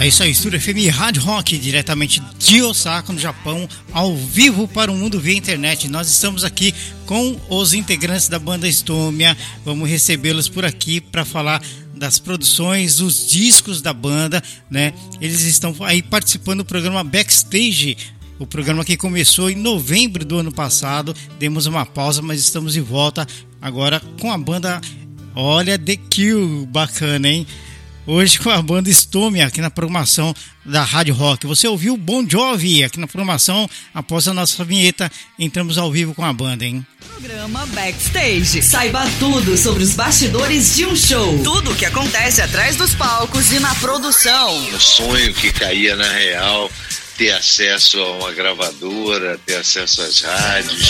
É isso aí, Estúdio FM Rádio Rock, diretamente de Osaka, no Japão, ao vivo para o mundo via internet. Nós estamos aqui com os integrantes da banda Estômia. Vamos recebê-los por aqui para falar das produções, dos discos da banda, né? Eles estão aí participando do programa Backstage. O programa que começou em novembro do ano passado. Demos uma pausa, mas estamos de volta agora com a banda. Olha, The Kill, bacana, hein? hoje com a banda Stome aqui na programação da Rádio Rock. Você ouviu Bon Jovi aqui na programação. Após a nossa vinheta, entramos ao vivo com a banda, hein? Programa Backstage. Saiba tudo sobre os bastidores de um show. Tudo o que acontece atrás dos palcos e na produção. O sonho que caía na real, ter acesso a uma gravadora, ter acesso às rádios.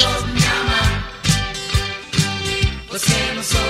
Você não soube me amar.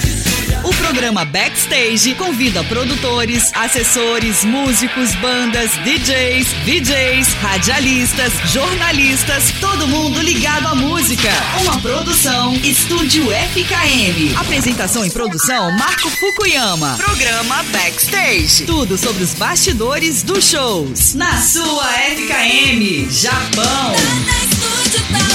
O programa Backstage convida produtores, assessores, músicos, bandas, DJs, VJs, radialistas, jornalistas, todo mundo ligado à música. Uma produção Estúdio FKM. Apresentação e produção Marco Fukuyama. Programa Backstage. Tudo sobre os bastidores dos shows. Na sua FKM, Japão. FKM,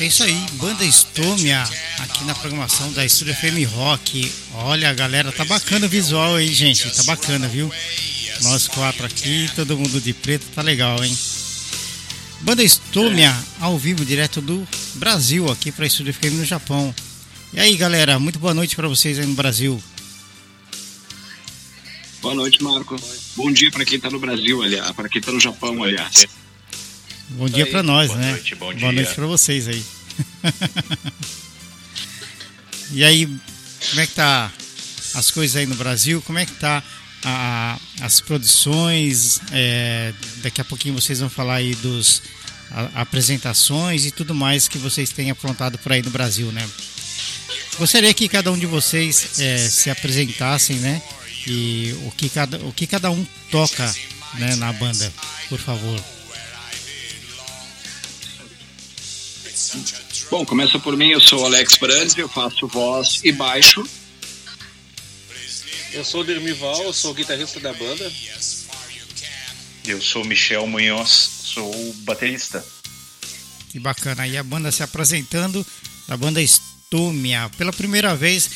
É isso aí, banda Estômia, aqui na programação da Estúdio FM Rock. Olha, galera, tá bacana o visual aí, gente, tá bacana, viu? Nós quatro aqui, todo mundo de preto, tá legal, hein? Banda Estômia, ao vivo, direto do Brasil, aqui para Estúdio FM no Japão. E aí, galera, muito boa noite para vocês aí no Brasil. Boa noite, Marco. Bom dia para quem está no Brasil, aliás, para quem está no Japão, aliás. Bom dia para nós, boa né? Noite, bom Boa noite para vocês aí. e aí, como é que tá as coisas aí no Brasil? Como é que tá a, as produções? É, daqui a pouquinho vocês vão falar aí dos a, apresentações e tudo mais que vocês têm aprontado por aí no Brasil, né? Gostaria que cada um de vocês é, se apresentassem, né? e o que cada, o que cada um toca né, na banda, por favor. Bom, começa por mim, eu sou Alex Brandes, eu faço voz e baixo. Eu sou o Dermival, eu sou o guitarrista da banda. Eu sou Michel Munhoz, sou o baterista. Que bacana, aí a banda se apresentando, a banda Estúmia, pela primeira vez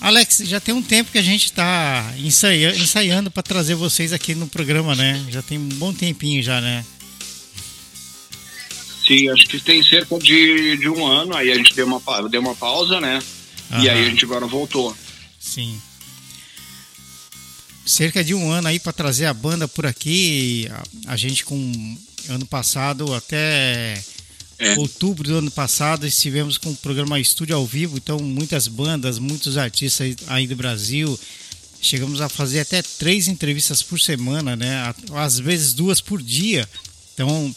Alex, já tem um tempo que a gente está ensaiando, ensaiando para trazer vocês aqui no programa, né? Já tem um bom tempinho já, né? Sim, acho que tem cerca de, de um ano, aí a gente deu uma, deu uma pausa, né? Aham. E aí a gente agora voltou. Sim. Cerca de um ano aí para trazer a banda por aqui. A, a gente com ano passado até é. Outubro do ano passado estivemos com o programa Estúdio ao Vivo, então muitas bandas, muitos artistas aí do Brasil. Chegamos a fazer até três entrevistas por semana, né? Às vezes duas por dia. Então,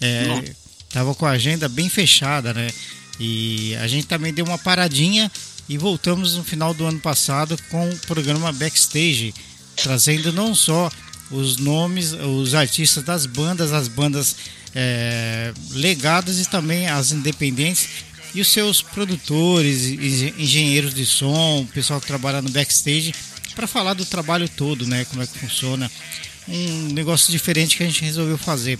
é, tava com a agenda bem fechada, né? E a gente também deu uma paradinha e voltamos no final do ano passado com o programa Backstage, trazendo não só os nomes, os artistas das bandas, as bandas é, legadas e também as independentes e os seus produtores, engenheiros de som, pessoal que trabalha no backstage, para falar do trabalho todo, né? Como é que funciona. Um negócio diferente que a gente resolveu fazer.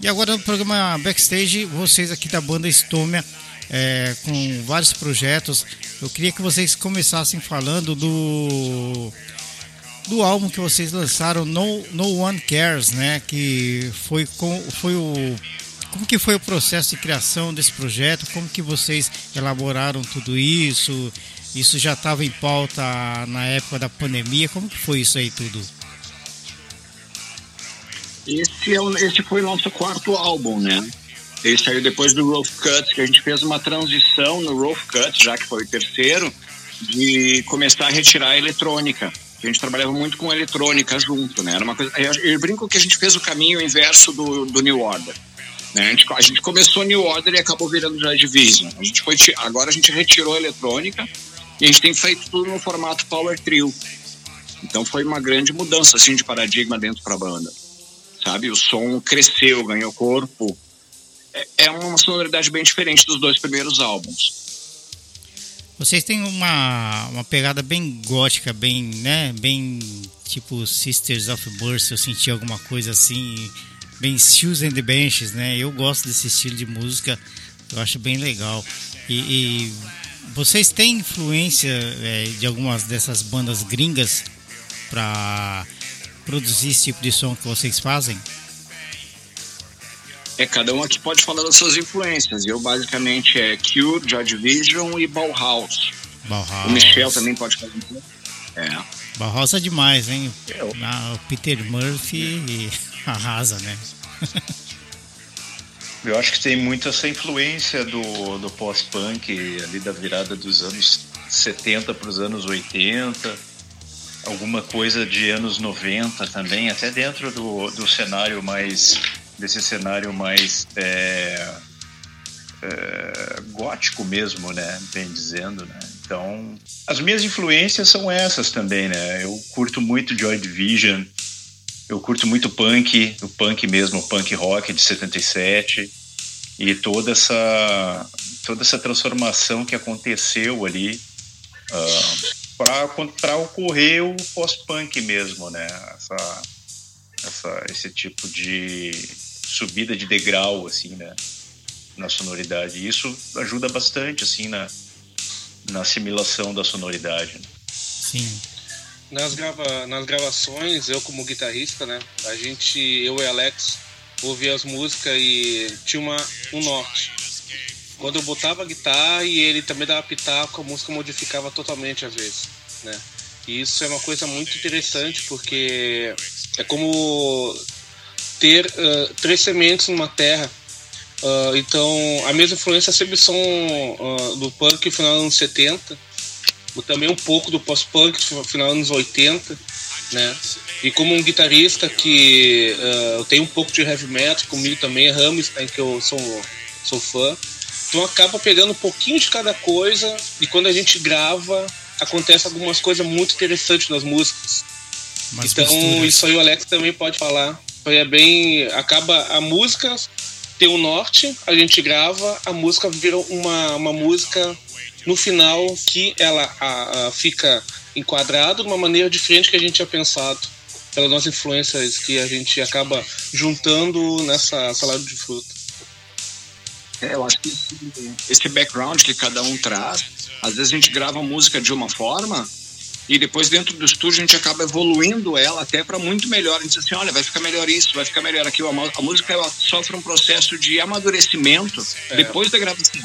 E agora no programa Backstage, vocês aqui da banda Estômia, é, com vários projetos, eu queria que vocês começassem falando do do álbum que vocês lançaram, No, no One Cares, né? Que foi, com, foi o. Como que foi o processo de criação desse projeto? Como que vocês elaboraram tudo isso? Isso já estava em pauta na época da pandemia? Como que foi isso aí tudo? Esse, é esse foi o nosso quarto álbum, né? Ele saiu depois do Rough Cut, que a gente fez uma transição no Rough Cut, já que foi o terceiro, de começar a retirar a eletrônica. A gente trabalhava muito com eletrônica junto, né? Era uma coisa. Eu, eu brinco que a gente fez o caminho inverso do, do New Order. Né? A, gente, a gente começou New Order e acabou virando Joy Division. A gente foi, agora a gente retirou a eletrônica e a gente tem feito tudo no formato Power Trio. Então foi uma grande mudança assim de paradigma dentro para a banda. Sabe? O som cresceu, ganhou corpo. É, é uma sonoridade bem diferente dos dois primeiros álbuns. Vocês têm uma, uma pegada bem gótica, bem, né, bem tipo Sisters of Birth, eu senti alguma coisa assim, bem Seals and the Benches, né? Eu gosto desse estilo de música, eu acho bem legal. E, e vocês têm influência é, de algumas dessas bandas gringas para produzir esse tipo de som que vocês fazem? É, cada um aqui pode falar das suas influências. Eu, basicamente, é Cure, Joy Division e Bauhaus. Bauhaus. O Michel também pode falar. É. Bauhaus é demais, hein? Eu. o Peter Murphy arrasa, né? Eu acho que tem muito essa influência do, do pós-punk ali da virada dos anos 70 para os anos 80, alguma coisa de anos 90 também, até dentro do, do cenário mais desse cenário mais é, é, gótico mesmo, né? Bem dizendo, né? Então, as minhas influências são essas também, né? Eu curto muito Joy Division, eu curto muito punk, o punk mesmo, o punk rock de 77 e toda essa toda essa transformação que aconteceu ali uh, para ocorrer o pós-punk mesmo, né? Essa, essa, esse tipo de subida de degrau, assim, né? Na sonoridade. E isso ajuda bastante, assim, na, na assimilação da sonoridade. Né? Sim. Nas, grava, nas gravações, eu como guitarrista, né? A gente, eu e Alex, ouvia as músicas e tinha uma, um norte. Quando eu botava a guitarra e ele também dava pitaco, a música modificava totalmente às vezes, né? E isso é uma coisa muito interessante porque é como ter uh, três sementes numa terra. Uh, então, a mesma influência sempre são uh, do punk final dos anos 70, também um pouco do pós-punk final dos anos 80, né? E como um guitarrista que uh, tem um pouco de heavy metal, comigo também, Rammstein, que eu sou, sou fã, então acaba pegando um pouquinho de cada coisa e quando a gente grava, acontece algumas coisas muito interessantes nas músicas. Mas então, misturas. isso aí o Alex também pode falar é bem. Acaba a música tem um norte, a gente grava, a música vira uma, uma música no final que ela a, a fica enquadrada de uma maneira diferente que a gente tinha pensado pelas nossas influências que a gente acaba juntando nessa salada de fruta. É, eu acho que esse background que cada um traz, às vezes a gente grava música de uma forma e depois dentro do estúdio a gente acaba evoluindo ela até para muito melhor. A gente diz assim, olha, vai ficar melhor isso, vai ficar melhor aquilo. A, música ela sofre um processo de amadurecimento é. depois da gravação.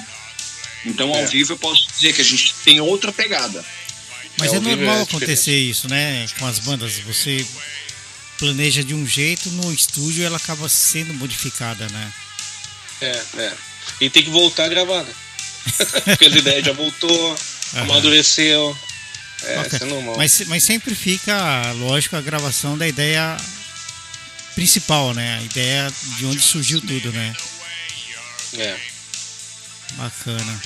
Então, ao é. vivo, eu posso dizer que a gente tem outra pegada. Mas é, é normal é acontecer isso, né? Com as bandas. Você planeja de um jeito, no estúdio ela acaba sendo modificada, né? É, é. E tem que voltar a gravar, né? Porque as ideias já voltou, amadureceu. É, okay. isso é normal. Mas, mas sempre fica, lógico, a gravação da ideia principal, né? A ideia de onde surgiu tudo, né? É. Bacana.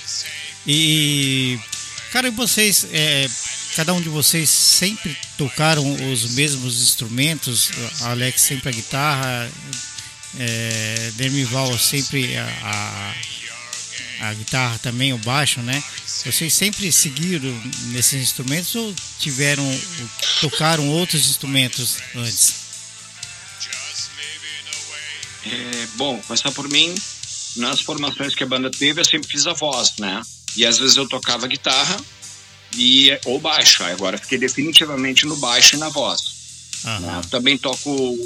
E, cara, e vocês, é, cada um de vocês sempre tocaram os mesmos instrumentos? Alex sempre a guitarra, é, Demival sempre a, a a guitarra também, o baixo, né? Vocês sempre seguiram nesses instrumentos ou tiveram, tocaram outros instrumentos antes? É, bom, começar por mim, nas formações que a banda teve, eu sempre fiz a voz, né? E às vezes eu tocava guitarra e ou baixo. Agora fiquei definitivamente no baixo e na voz. Né? Também toco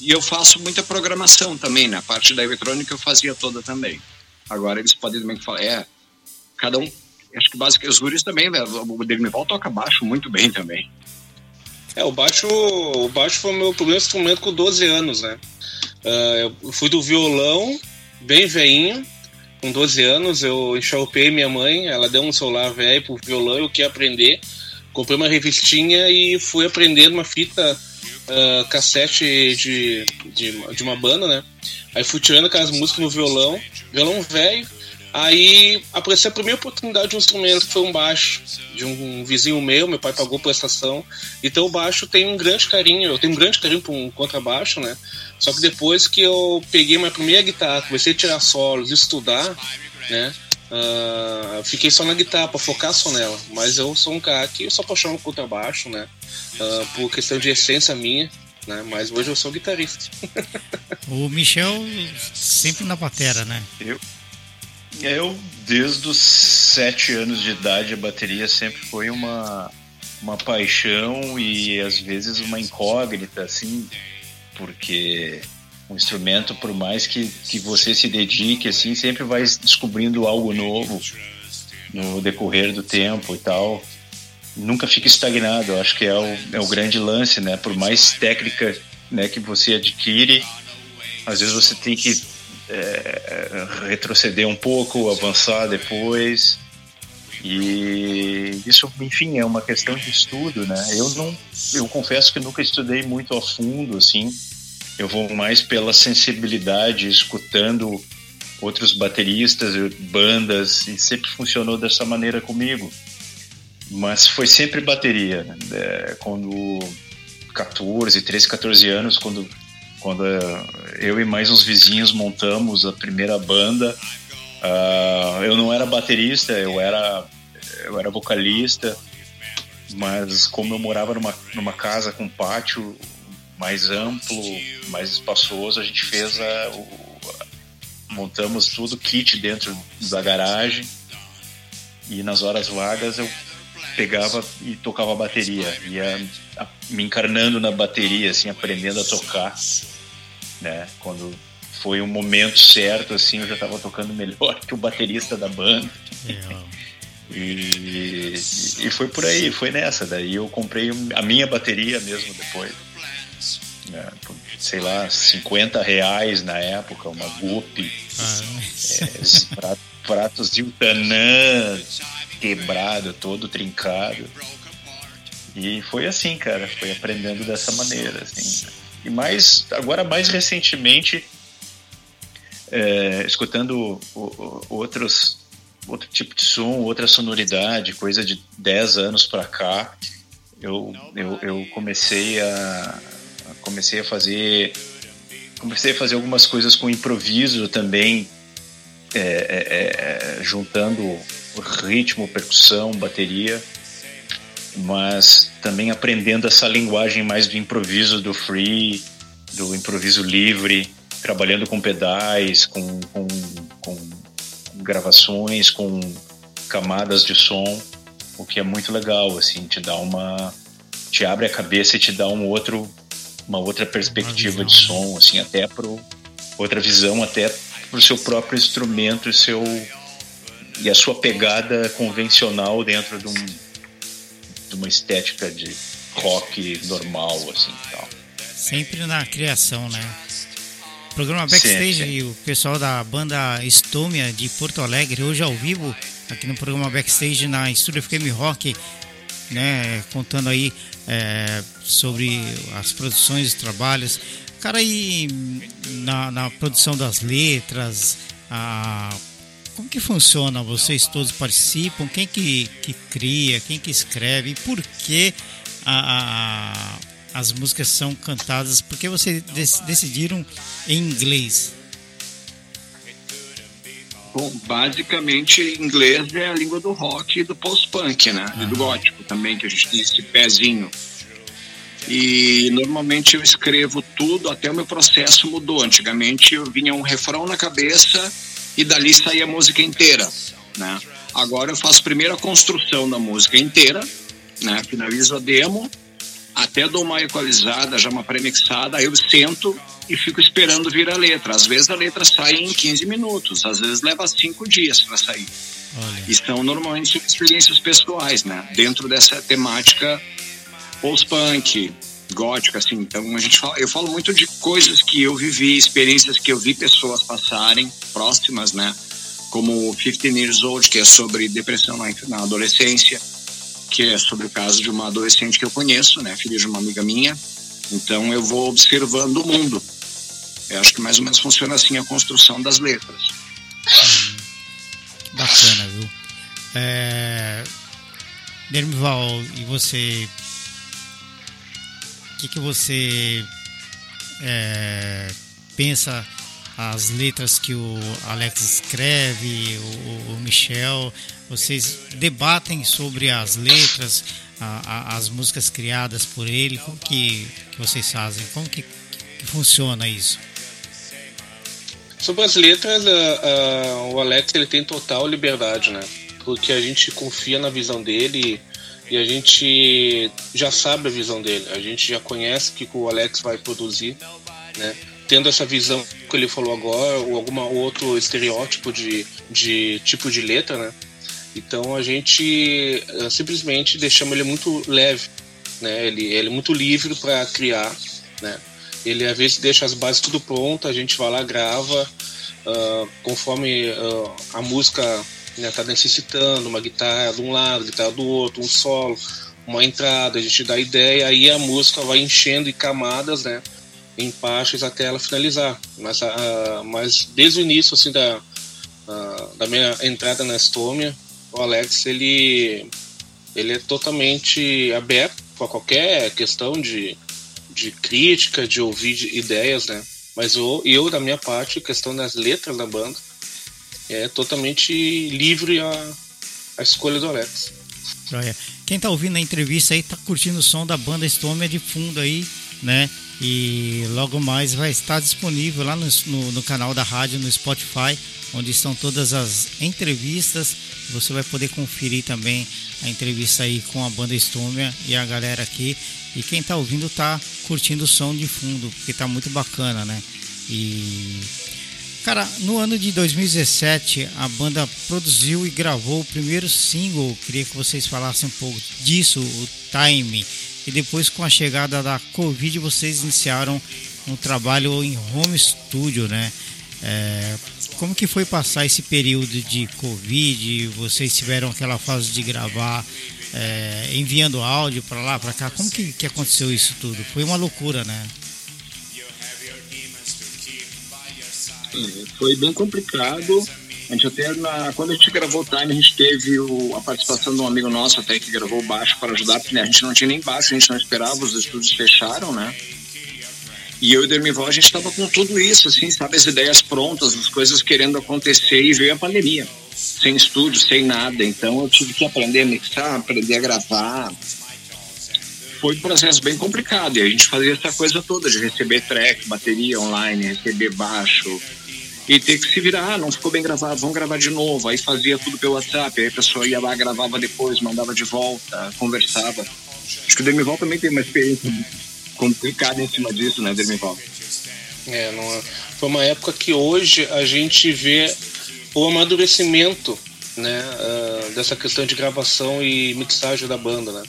e eu faço muita programação também, na né? parte da eletrônica eu fazia toda também. Agora eles podem também falar, é, cada um, acho que basicamente os guris também, né, o Degnival toca baixo muito bem também. É, o baixo, o baixo foi o meu primeiro instrumento com 12 anos, né? Uh, eu fui do violão, bem veinho, com 12 anos, eu enxalpei minha mãe, ela deu um celular velho pro violão, eu queria aprender. Comprei uma revistinha e fui aprender uma fita uh, cassete de, de, de, uma banda, né? Aí fui tirando aquelas músicas no violão, violão velho. Aí apareceu a primeira oportunidade de um instrumento, que foi um baixo, de um vizinho meu, meu pai pagou prestação. Então o baixo tem um grande carinho, eu tenho um grande carinho por um contrabaixo, né? Só que depois que eu peguei minha primeira guitarra, comecei a tirar solos, estudar, né? Uh, fiquei só na guitarra para focar só nela. Mas eu sou um cara que eu sou apaixonado por contrabaixo, né? Uh, por questão de essência minha, né? Mas hoje eu sou guitarrista. o Michel sempre na batera, né? Eu, eu desde os sete anos de idade a bateria sempre foi uma uma paixão e às vezes uma incógnita, assim, porque um instrumento, por mais que, que você se dedique, assim, sempre vai descobrindo algo novo no decorrer do tempo e tal. Nunca fica estagnado, acho que é o, é o grande lance, né? Por mais técnica né, que você adquire, às vezes você tem que é, retroceder um pouco, avançar depois. E isso, enfim, é uma questão de estudo, né? Eu não, eu confesso que nunca estudei muito a fundo, assim. Eu vou mais pela sensibilidade, escutando outros bateristas, bandas, e sempre funcionou dessa maneira comigo. Mas foi sempre bateria. Né? Quando 14, 13, 14 anos, quando, quando eu e mais uns vizinhos montamos a primeira banda, Uh, eu não era baterista, eu era, eu era vocalista, mas como eu morava numa, numa casa com pátio mais amplo, mais espaçoso, a gente fez a, o, montamos tudo, kit dentro da garagem e nas horas vagas eu pegava e tocava bateria, ia me encarnando na bateria, assim, aprendendo a tocar, né? Quando foi um momento certo, assim, eu já estava tocando melhor que o baterista da banda. e, e foi por aí, foi nessa. Daí eu comprei a minha bateria mesmo depois. Né, por, sei lá, 50 reais na época, uma Gup, ah. é, pratos de Utanã quebrado, todo trincado. E foi assim, cara, foi aprendendo dessa maneira, assim. E mais, agora mais recentemente, é, escutando o, o, outros outro tipo de som, outra sonoridade, coisa de 10 anos para cá, eu, eu, eu comecei a comecei a fazer comecei a fazer algumas coisas com improviso também, é, é, é, juntando ritmo, percussão, bateria, mas também aprendendo essa linguagem mais do improviso, do free, do improviso livre, trabalhando com pedais, com, com, com gravações, com camadas de som, o que é muito legal, assim, te dá uma te abre a cabeça e te dá um outro uma outra perspectiva de som, assim, até pro outra visão até pro seu próprio instrumento e seu e a sua pegada convencional dentro de, um, de uma estética de rock normal, assim, tal. Sempre na criação, né? Programa Backstage sim, sim. o pessoal da banda Estômia de Porto Alegre, hoje ao vivo, aqui no programa Backstage na Estúdio FM Rock, né, contando aí é, sobre as produções, os trabalhos. Cara, aí na, na produção das letras, a, como que funciona? Vocês todos participam? Quem que, que cria? Quem que escreve? Por que a, a as músicas são cantadas? Por que vocês decidiram em inglês? Bom, basicamente, inglês é a língua do rock e do post-punk, né? E do gótico também, que a gente tem esse pezinho. E normalmente eu escrevo tudo, até o meu processo mudou. Antigamente eu vinha um refrão na cabeça e dali saía a música inteira, né? Agora eu faço primeiro a construção da música inteira, né? Finalizo a demo até dou uma equalizada, já uma premixada, aí eu sento e fico esperando vir a letra. Às vezes a letra sai em 15 minutos, às vezes leva cinco dias para sair. Olha. E são normalmente experiências pessoais, né? Dentro dessa temática post-punk, gótica, assim. Então a gente fala, eu falo muito de coisas que eu vivi, experiências que eu vi pessoas passarem próximas, né? como 15 Years Old, que é sobre depressão na, na adolescência, que é sobre o caso de uma adolescente que eu conheço, né, filha de uma amiga minha. Então eu vou observando o mundo. Eu acho que mais ou menos funciona assim a construção das letras. Hum, bacana, viu? É... Dermival, e você? O que, que você é, pensa as letras que o Alex escreve, o, o Michel, vocês debatem sobre as letras, a, a, as músicas criadas por ele, como que, que vocês fazem, como que, que funciona isso? Sobre as letras, o Alex ele tem total liberdade, né? Porque a gente confia na visão dele e a gente já sabe a visão dele, a gente já conhece que o Alex vai produzir, né? tendo essa visão que ele falou agora, ou algum outro estereótipo de, de tipo de letra, né? Então a gente uh, simplesmente deixamos ele muito leve, né? Ele, ele é muito livre para criar, né? Ele às vezes deixa as bases tudo pronto, a gente vai lá grava uh, conforme uh, a música está né, necessitando, uma guitarra de um lado, guitarra do outro, um solo, uma entrada, a gente dá ideia, aí a música vai enchendo em camadas, né? em partes até ela finalizar. Mas, uh, mas desde o início assim da, da minha entrada na Estônia, o Alex ele ele é totalmente aberto para qualquer questão de, de crítica, de ouvir de ideias, né? Mas eu, eu, da minha parte, questão das letras da banda, é totalmente livre a, a escolha do Alex. Quem está ouvindo a entrevista aí está curtindo o som da banda Estônia de fundo aí, né? E logo mais vai estar disponível lá no, no, no, canal da rádio no Spotify, onde estão todas as entrevistas. Você vai poder conferir também a entrevista aí com a banda Estômia e a galera aqui. E quem está ouvindo está curtindo o som de fundo, porque está muito bacana, né? E cara, no ano de 2017 a banda produziu e gravou o primeiro single. Queria que vocês falassem um pouco disso, o Time e depois com a chegada da Covid vocês iniciaram um trabalho em home studio, né? É, como que foi passar esse período de Covid? Vocês tiveram aquela fase de gravar é, enviando áudio para lá, para cá? Como que, que aconteceu isso tudo? Foi uma loucura, né? Foi bem complicado a gente até, na, quando a gente gravou o Time, a gente teve o, a participação de um amigo nosso até que gravou baixo para ajudar, porque né, a gente não tinha nem baixo, a gente não esperava, os estúdios fecharam, né? E eu e o Dermival, a gente estava com tudo isso, assim, sabe? As ideias prontas, as coisas querendo acontecer e veio a pandemia. Sem estúdio, sem nada. Então eu tive que aprender a mixar, aprender a gravar. Foi um processo bem complicado. E a gente fazia essa coisa toda de receber track, bateria online, receber baixo, e ter que se virar, ah, não ficou bem gravado, vamos gravar de novo. Aí fazia tudo pelo WhatsApp, aí a pessoa ia lá, gravava depois, mandava de volta, conversava. Acho que o Demival também tem uma experiência complicada em cima disso, né, Demival? É, não, é. foi uma época que hoje a gente vê o amadurecimento né, uh, dessa questão de gravação e mixagem da banda, né?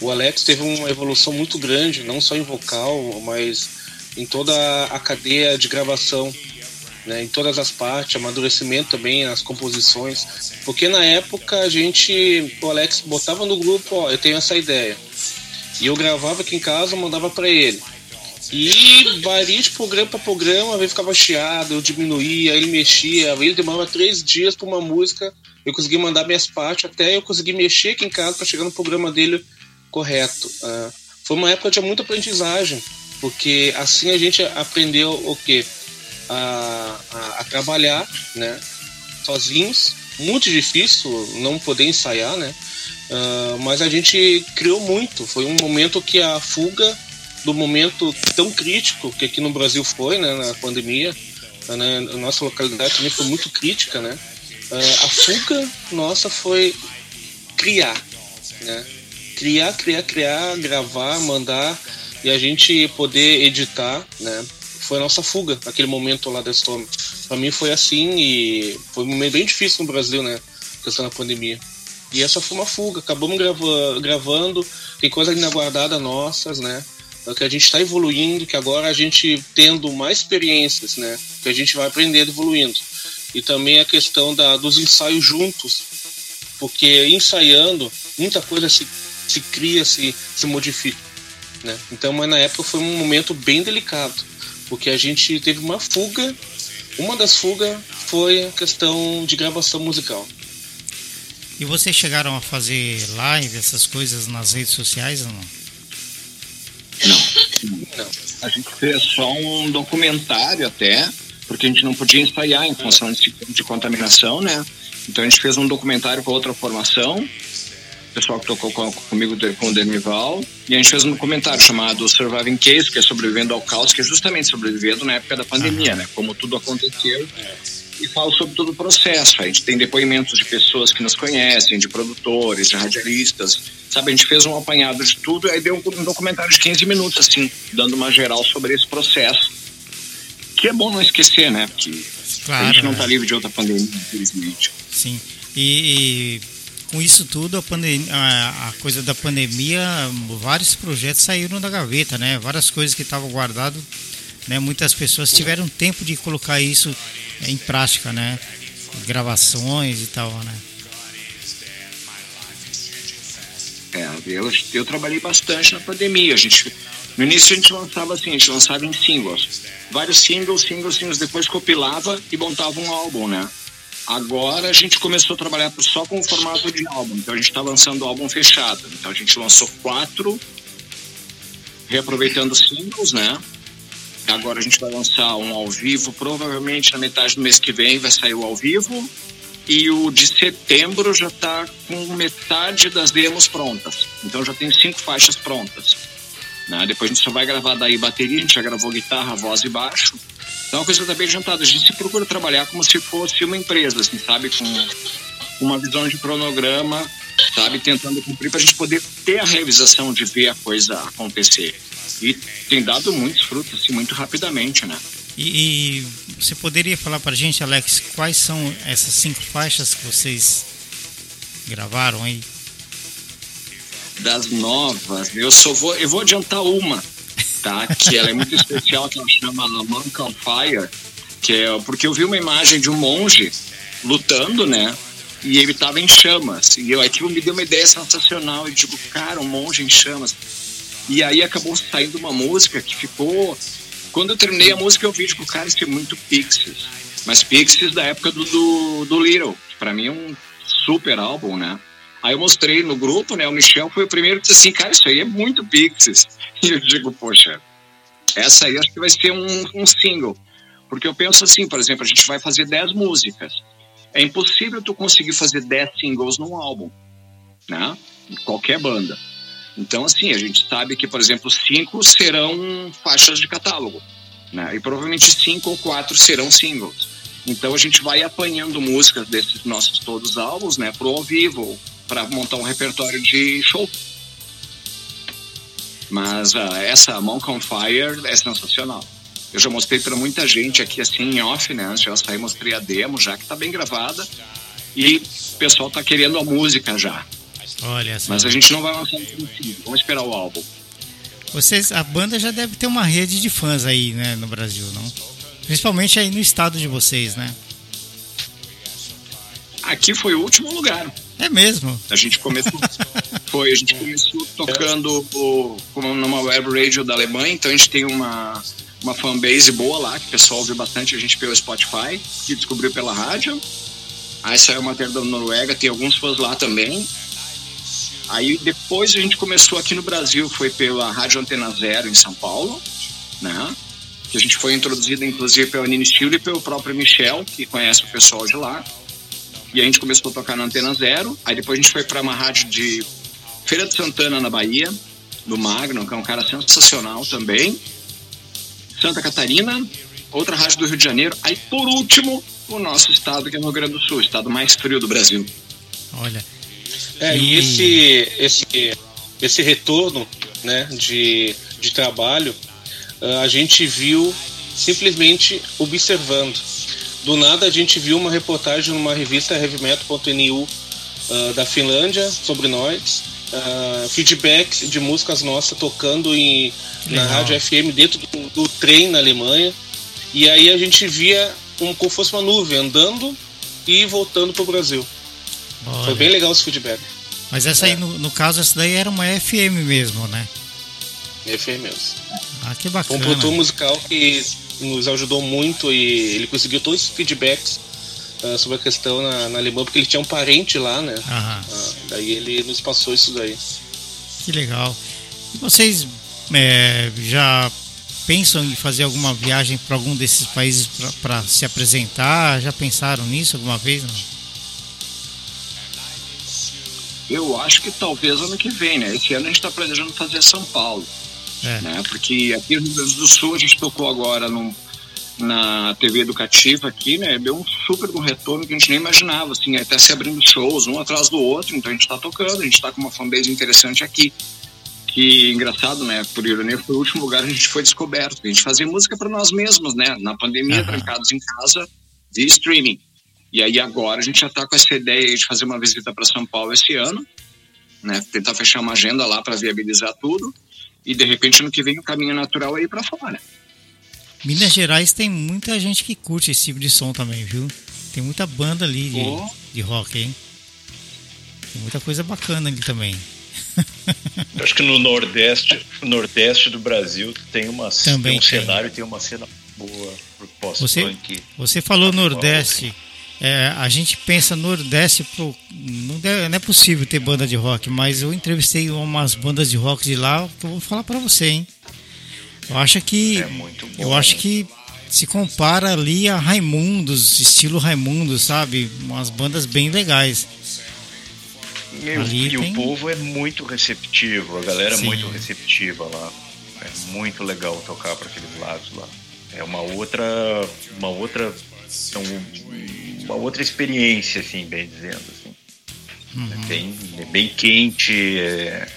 O Alex teve uma evolução muito grande, não só em vocal, mas em toda a cadeia de gravação né, em todas as partes, amadurecimento também nas composições, porque na época a gente, o Alex botava no grupo, ó, eu tenho essa ideia, e eu gravava aqui em casa, mandava para ele. E varia de programa para programa, vezes ficava chiado, eu diminuía, ele mexia, ele demorava três dias para uma música, eu consegui mandar minhas partes até eu conseguir mexer aqui em casa para chegar no programa dele correto. Uh, foi uma época de muita aprendizagem, porque assim a gente aprendeu o quê? a, a, a trabalhar, né? Sozinhos, muito difícil não poder ensaiar, né? Uh, mas a gente criou muito. Foi um momento que a fuga do momento tão crítico que aqui no Brasil foi, né, na pandemia, né, a nossa localidade também foi muito crítica, né? Uh, a fuga nossa foi criar, né? Criar, criar, criar, gravar, mandar e a gente poder editar, né? foi a nossa fuga naquele momento lá da Storm. Pra mim foi assim e foi um momento bem difícil no Brasil, né? Questão da pandemia. E essa foi uma fuga. Acabamos grava gravando, tem coisa inaguardada nossas, né? Que a gente está evoluindo, que agora a gente tendo mais experiências, né? Que a gente vai aprendendo evoluindo. e também a questão da, dos ensaios juntos, porque ensaiando, muita coisa se, se cria, se, se modifica. Né? Então, mas na época foi um momento bem delicado, porque a gente teve uma fuga. Uma das fugas foi a questão de gravação musical. E vocês chegaram a fazer live, essas coisas nas redes sociais ou não? Não. Não. A gente fez só um documentário até, porque a gente não podia ensaiar em função de, de contaminação, né? Então a gente fez um documentário com outra formação, o pessoal que tocou com, comigo com o Denival, e a gente fez um documentário chamado Surviving Case, que é sobrevivendo ao caos, que é justamente sobrevivendo na época da pandemia, né? Como tudo aconteceu. E fala sobre todo o processo. A gente tem depoimentos de pessoas que nos conhecem, de produtores, de radialistas, sabe? A gente fez um apanhado de tudo, e aí deu um documentário de 15 minutos, assim, dando uma geral sobre esse processo que é bom não esquecer, né? Porque claro, a gente não está livre de outra pandemia, infelizmente. Sim. E, e, com isso tudo, a, pandemia, a, coisa da pandemia, vários projetos saíram da gaveta, né? Várias coisas que estavam guardadas, né? Muitas pessoas tiveram tempo de colocar isso em prática, né? Gravações e tal, né? É, eu, eu trabalhei bastante na pandemia. A gente no início a gente lançava assim, a gente lançava em singles. Vários singles, singles, singles, depois compilava e montava um álbum, né? Agora a gente começou a trabalhar só com o formato de álbum. Então a gente está lançando o álbum fechado. Então a gente lançou quatro, reaproveitando singles, né? Agora a gente vai lançar um ao vivo, provavelmente na metade do mês que vem vai sair o ao vivo. E o de setembro já está com metade das demos prontas. Então já tem cinco faixas prontas. Né? Depois a gente só vai gravar daí bateria, a gente já gravou guitarra, voz e baixo. Então é uma coisa que tá bem adiantada. A gente se procura trabalhar como se fosse uma empresa, assim, sabe? Com uma visão de cronograma, sabe? Tentando cumprir para a gente poder ter a realização de ver a coisa acontecer. E tem dado muitos frutos, assim, muito rapidamente, né? E, e você poderia falar para a gente, Alex, quais são essas cinco faixas que vocês gravaram aí? Das novas, eu só vou, eu vou adiantar uma, tá? Que ela é muito especial, que ela chama Monk on Fire, que é porque eu vi uma imagem de um monge lutando, né? E ele estava em chamas. E eu, aquilo me deu uma ideia sensacional. E digo, cara, um monge em chamas. E aí acabou saindo uma música que ficou. Quando eu terminei a música, eu vi, tipo, cara, isso é muito Pixies. Mas Pixies da época do, do, do Little, pra mim é um super álbum, né? Aí eu mostrei no grupo, né? O Michel foi o primeiro que disse assim, cara, isso aí é muito Pixies. E eu digo, poxa, essa aí acho que vai ser um, um single. Porque eu penso assim, por exemplo, a gente vai fazer 10 músicas. É impossível tu conseguir fazer 10 singles num álbum, né? Qualquer banda. Então, assim, a gente sabe que, por exemplo, cinco serão faixas de catálogo, né? E provavelmente cinco ou quatro serão singles. Então a gente vai apanhando músicas desses nossos todos álbuns, né, pro ao vivo, para montar um repertório de show. Mas uh, essa Monk on Fire é sensacional. Eu já mostrei para muita gente aqui assim em off, né? Já saí, mostrei a demo, já que tá bem gravada. E o pessoal tá querendo a música já. Olha. Mas a gente não vai lançar no Vamos esperar o álbum. Vocês, a banda já deve ter uma rede de fãs aí, né, no Brasil, não? Principalmente aí no estado de vocês, né? Aqui foi o último lugar. É mesmo? A gente começou. foi, a gente começou tocando o, numa web radio da Alemanha, então a gente tem uma, uma fanbase boa lá, que o pessoal ouve bastante a gente pelo Spotify, que descobriu pela rádio. Aí saiu uma matéria da Noruega, tem alguns fãs lá também. Aí depois a gente começou aqui no Brasil, foi pela Rádio Antena Zero em São Paulo, né? Que a gente foi introduzido inclusive pela Nini Steele e pelo próprio Michel, que conhece o pessoal de lá. E a gente começou a tocar na Antena Zero. Aí depois a gente foi para uma rádio de Feira de Santana, na Bahia, do Magno, que é um cara sensacional também. Santa Catarina, outra rádio do Rio de Janeiro. Aí, por último, o nosso estado, que é o Rio Grande do Sul, o estado mais frio do Brasil. Olha. É, e esse, esse, esse retorno né, de, de trabalho, ah, a gente viu simplesmente observando do nada a gente viu uma reportagem numa revista heavymetal.nu uh, ah, da Finlândia sobre nós, uh, feedbacks de músicas nossas tocando em, na rádio FM dentro do, do, trem na Alemanha. E aí a gente via um, como fosse uma nuvem, andando e voltando pro Brasil. Olha. Foi bem legal esse feedback. Mas essa é. aí, no, no, caso, essa daí era uma FM mesmo, né? FM mesmo. Ah, que bacana. Um produtor musical que nos ajudou muito e ele conseguiu todos os feedbacks uh, sobre a questão na, na Alemanha, porque ele tinha um parente lá, né? Uh, daí ele nos passou isso daí. Que legal. E vocês é, já pensam em fazer alguma viagem para algum desses países para se apresentar? Já pensaram nisso alguma vez? Não? Eu acho que talvez ano que vem, né? Esse ano a gente está planejando fazer São Paulo. É. Né? Porque aqui no Rio Grande do Sul a gente tocou agora num, na TV educativa aqui, né? Deu um super um retorno que a gente nem imaginava, assim, até se abrindo shows um atrás do outro, então a gente está tocando, a gente está com uma fanbase interessante aqui. Que engraçado, né? Por ironia, foi o último lugar que a gente foi descoberto. A gente fazia música para nós mesmos, né? Na pandemia, uhum. trancados em casa, via streaming. E aí agora a gente já está com essa ideia de fazer uma visita para São Paulo esse ano, né? Tentar fechar uma agenda lá para viabilizar tudo. E de repente no que vem o caminho natural é ir para fora. Minas Gerais tem muita gente que curte esse tipo de som também, viu? Tem muita banda ali de, oh. de rock, hein? Tem muita coisa bacana ali também. Eu acho que no Nordeste, no Nordeste do Brasil tem, uma, também tem um tem. cenário, tem uma cena boa pro pós-punk. Você, você falou Nordeste. É, a gente pensa Nordeste, pro, não, é, não é possível ter banda de rock, mas eu entrevistei umas bandas de rock de lá que eu vou falar para você, hein? Eu acho que. É muito bom. Eu acho que se compara ali a Raimundos, estilo Raimundos, sabe? Umas bandas bem legais. Meu, e tem... o povo é muito receptivo, a galera Sim. é muito receptiva lá. É muito legal tocar para aqueles lados lá. É uma outra, uma outra, uma outra experiência, assim, bem dizendo. Assim. Uhum. É, bem, é bem quente, é,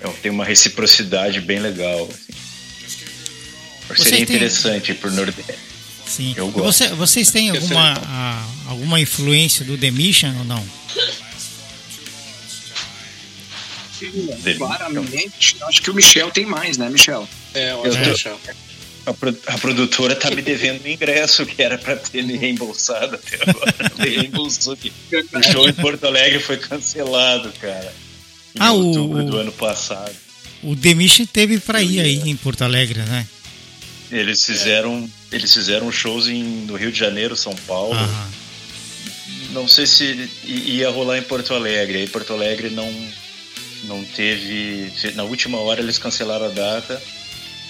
é, tem uma reciprocidade bem legal. Assim. Seria interessante têm... para o Nordeste. Sim. Eu gosto. Você, vocês têm alguma, a, alguma influência do The Mission ou não? Claramente, acho que o Michel tem mais, né, Michel? É, eu acho que o Michel. A, produtora tá me devendo um ingresso que era para ter me reembolsado até agora. me reembolsou aqui. O show em Porto Alegre foi cancelado, cara. Em ah, outubro o, do ano passado. O Mission teve para ir aí em Porto Alegre, né? Eles fizeram, é. eles fizeram shows em, no Rio de Janeiro, São Paulo. Não sei se ia rolar em Porto Alegre. Aí Porto Alegre não, não teve. Na última hora eles cancelaram a data.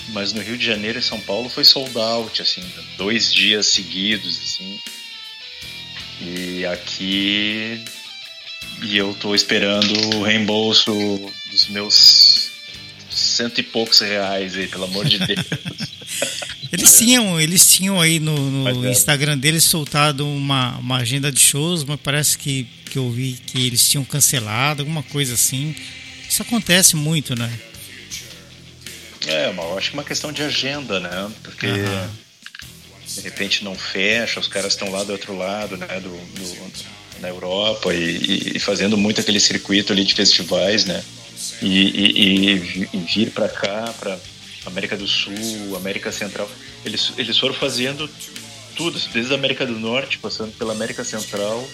Mas no Rio de Janeiro e São Paulo foi sold out, assim, dois dias seguidos, assim. E aqui. E eu tô esperando o reembolso dos meus cento e poucos reais aí, pelo amor de Deus. Eles tinham, eles tinham aí no, no é. Instagram deles soltado uma, uma agenda de shows, mas parece que, que eu vi que eles tinham cancelado, alguma coisa assim. Isso acontece muito, né? É, eu acho que é uma questão de agenda, né? Porque uhum. de repente não fecha, os caras estão lá do outro lado, né? Do, do na Europa e, e, fazendo muito aquele circuito ali de festivais, né? E, e, e vir para cá, para América do Sul, América Central. Eles, eles foram fazendo tudo, desde a América do Norte, passando pela América Central